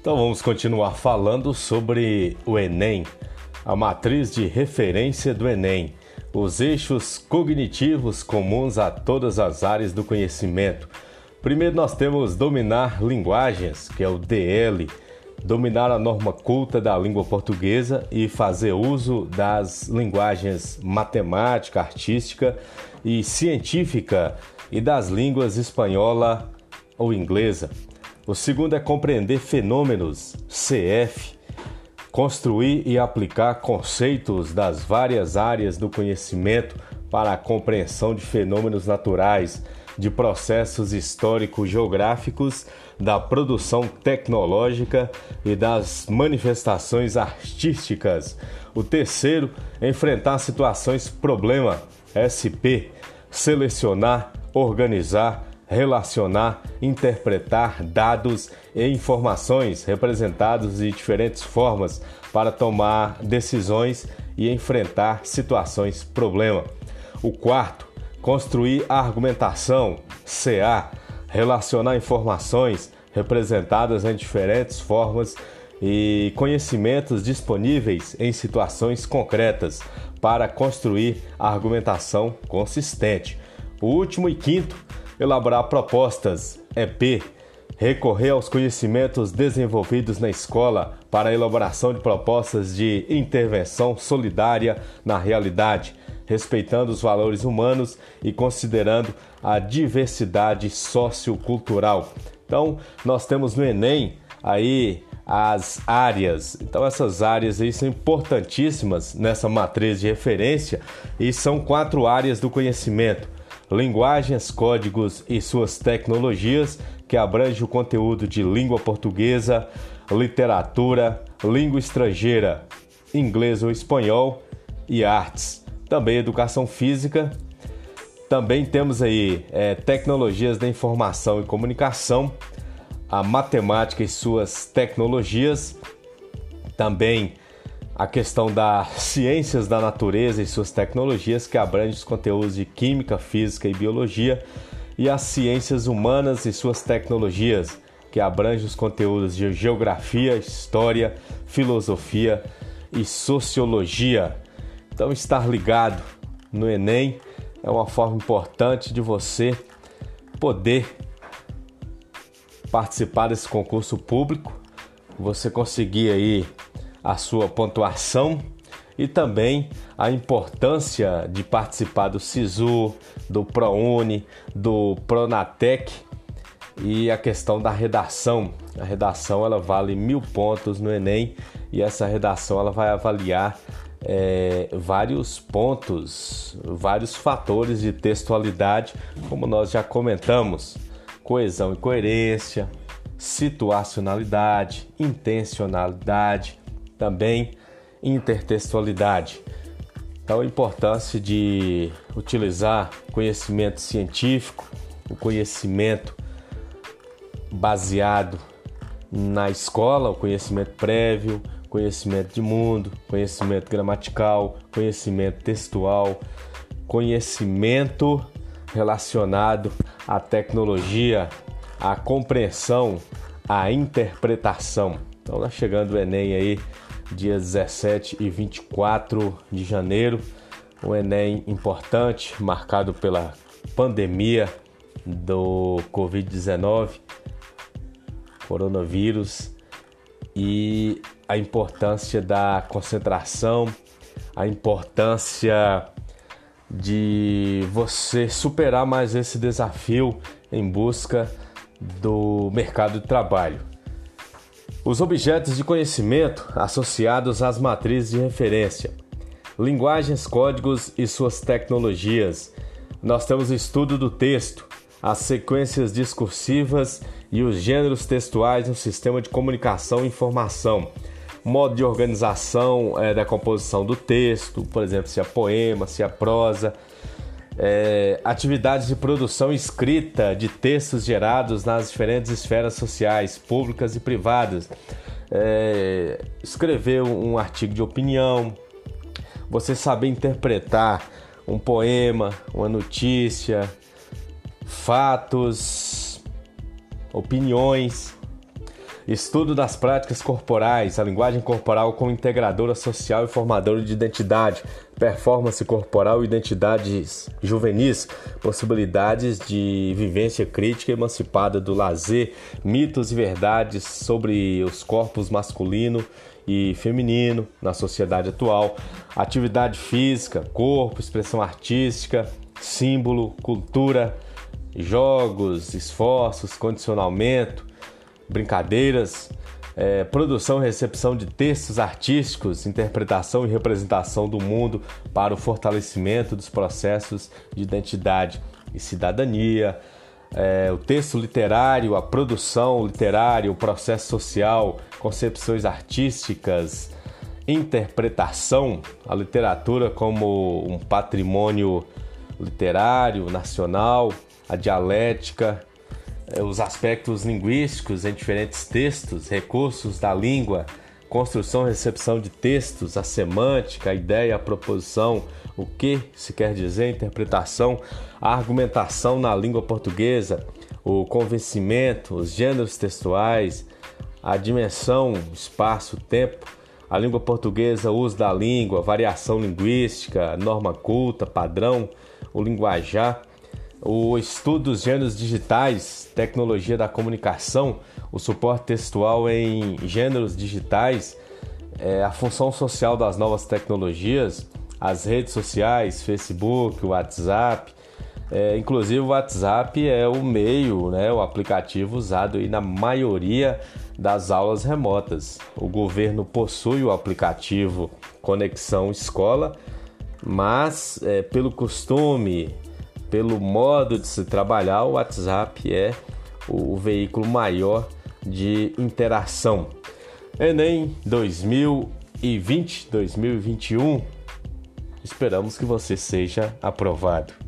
Então vamos continuar falando sobre o Enem, a matriz de referência do Enem, os eixos cognitivos comuns a todas as áreas do conhecimento. Primeiro nós temos dominar linguagens, que é o DL, dominar a norma culta da língua portuguesa e fazer uso das linguagens matemática, artística e científica e das línguas espanhola ou inglesa. O segundo é compreender fenômenos, CF, construir e aplicar conceitos das várias áreas do conhecimento para a compreensão de fenômenos naturais, de processos histórico-geográficos, da produção tecnológica e das manifestações artísticas. O terceiro, enfrentar situações problema, SP, selecionar, organizar, relacionar, interpretar dados e informações representados de diferentes formas para tomar decisões e enfrentar situações problema. O quarto, construir a argumentação, CA, relacionar informações representadas em diferentes formas e conhecimentos disponíveis em situações concretas para construir argumentação consistente. O último e quinto, elaborar propostas, EP, recorrer aos conhecimentos desenvolvidos na escola para a elaboração de propostas de intervenção solidária na realidade, respeitando os valores humanos e considerando a diversidade sociocultural. Então, nós temos no Enem aí as áreas. Então essas áreas aí são importantíssimas nessa matriz de referência e são quatro áreas do conhecimento: linguagens, códigos e suas tecnologias, que abrange o conteúdo de língua portuguesa, literatura, língua estrangeira, inglês ou espanhol e artes. Também educação física. Também temos aí é, tecnologias da informação e comunicação, a matemática e suas tecnologias. Também a questão das ciências da natureza e suas tecnologias, que abrange os conteúdos de química, física e biologia, e as ciências humanas e suas tecnologias, que abrange os conteúdos de geografia, história, filosofia e sociologia. Então, estar ligado no Enem é uma forma importante de você poder participar desse concurso público, você conseguir aí a sua pontuação e também a importância de participar do SISU, do ProUni, do Pronatec e a questão da redação. A redação ela vale mil pontos no Enem e essa redação ela vai avaliar é, vários pontos, vários fatores de textualidade, como nós já comentamos: coesão e coerência, situacionalidade, intencionalidade, também intertextualidade. Então, a importância de utilizar conhecimento científico, o conhecimento baseado na escola, o conhecimento prévio, conhecimento de mundo, conhecimento gramatical, conhecimento textual, conhecimento relacionado à tecnologia, à compreensão, à interpretação. Então, tá chegando o Enem aí dias 17 e 24 de janeiro. Um Enem importante, marcado pela pandemia do Covid-19, coronavírus, e a importância da concentração, a importância de você superar mais esse desafio em busca do mercado de trabalho. Os objetos de conhecimento associados às matrizes de referência, linguagens, códigos e suas tecnologias. Nós temos o estudo do texto, as sequências discursivas e os gêneros textuais no sistema de comunicação e informação. Modo de organização é, da composição do texto, por exemplo, se é poema, se é prosa, é, atividades de produção escrita de textos gerados nas diferentes esferas sociais, públicas e privadas. É, escrever um, artigo de opinião, você saber interpretar um poema, uma notícia, fatos, opiniões. Estudo das práticas corporais, a linguagem corporal como integradora social e formadora de identidade, performance corporal e identidades juvenis, possibilidades de vivência crítica emancipada do lazer, mitos e verdades sobre os corpos masculino e feminino na sociedade atual, atividade física, corpo, expressão artística, símbolo, cultura, jogos, esforços, condicionamento, brincadeiras, é, produção e recepção de textos artísticos, interpretação e representação do mundo para o fortalecimento dos processos de identidade e cidadania, é, o texto literário, a produção literária, o processo social, concepções artísticas, interpretação, a literatura como um patrimônio literário nacional, a dialética, os aspectos linguísticos em diferentes textos, recursos da língua, construção e recepção de textos, a semântica, a ideia, a proposição, o que se quer dizer, interpretação, a argumentação na língua portuguesa, o convencimento, os gêneros textuais, a dimensão, espaço, tempo, a língua portuguesa, uso da língua, variação linguística, norma culta, padrão, o linguajar, o estudo dos gêneros digitais, tecnologia da comunicação, o suporte textual em gêneros digitais, é, a função social das novas tecnologias, as redes sociais, Facebook, WhatsApp. É, inclusive o WhatsApp é o meio, né, o aplicativo usado aí na maioria das aulas remotas. O governo possui o aplicativo Conexão Escola, mas é, pelo costume pelo modo de se trabalhar, o WhatsApp é o veículo maior de interação. Enem 2020, 2021. Esperamos que você seja aprovado.